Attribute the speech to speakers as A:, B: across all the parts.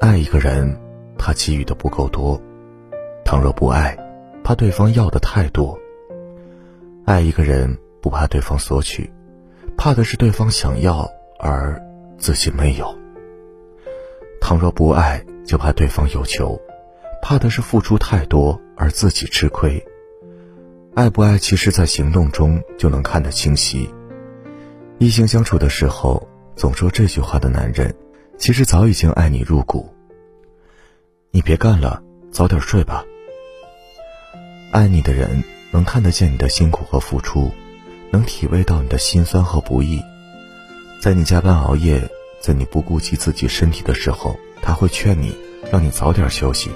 A: 爱一个人，怕给予的不够多；倘若不爱，怕对方要的太多。爱一个人，不怕对方索取，怕的是对方想要而自己没有。倘若不爱，就怕对方有求，怕的是付出太多而自己吃亏。爱不爱，其实在行动中就能看得清晰。异性相处的时候，总说这句话的男人，其实早已经爱你入骨。你别干了，早点睡吧。爱你的人能看得见你的辛苦和付出，能体味到你的辛酸和不易。在你加班熬夜，在你不顾及自己身体的时候，他会劝你，让你早点休息。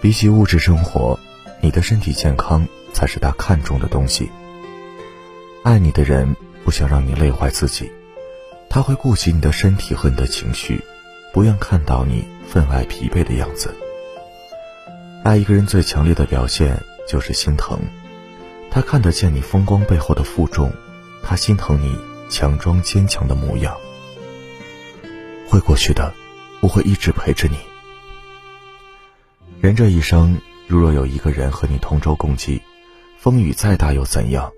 A: 比起物质生活，你的身体健康。才是他看重的东西。爱你的人不想让你累坏自己，他会顾及你的身体和你的情绪，不愿看到你分外疲惫的样子。爱一个人最强烈的表现就是心疼，他看得见你风光背后的负重，他心疼你强装坚强的模样。会过去的，我会一直陪着你。人这一生，如若有一个人和你同舟共济。风雨再大又怎样？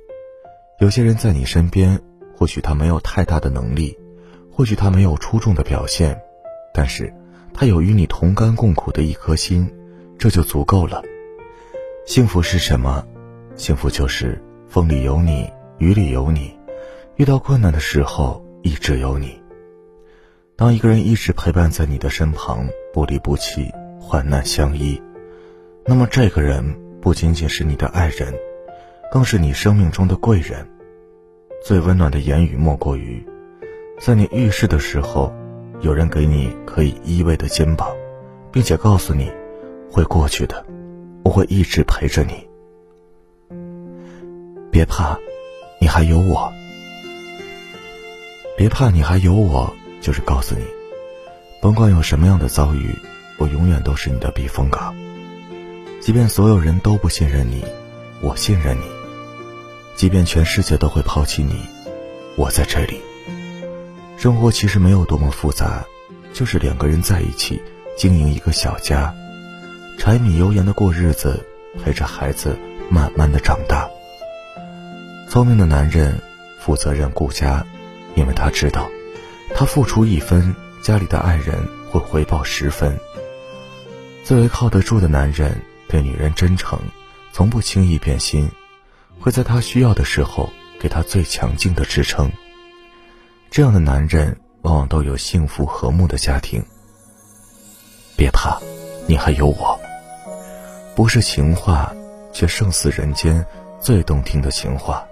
A: 有些人在你身边，或许他没有太大的能力，或许他没有出众的表现，但是他有与你同甘共苦的一颗心，这就足够了。幸福是什么？幸福就是风里有你，雨里有你，遇到困难的时候一直有你。当一个人一直陪伴在你的身旁，不离不弃，患难相依，那么这个人不仅仅是你的爱人。更是你生命中的贵人。最温暖的言语莫过于，在你遇事的时候，有人给你可以依偎的肩膀，并且告诉你，会过去的，我会一直陪着你。别怕，你还有我。别怕，你还有我，就是告诉你，甭管有什么样的遭遇，我永远都是你的避风港。即便所有人都不信任你，我信任你。即便全世界都会抛弃你，我在这里。生活其实没有多么复杂，就是两个人在一起经营一个小家，柴米油盐的过日子，陪着孩子慢慢的长大。聪明的男人负责任顾家，因为他知道，他付出一分，家里的爱人会回报十分。最为靠得住的男人对女人真诚，从不轻易变心。会在他需要的时候给他最强劲的支撑。这样的男人往往都有幸福和睦的家庭。别怕，你还有我。不是情话，却胜似人间最动听的情话。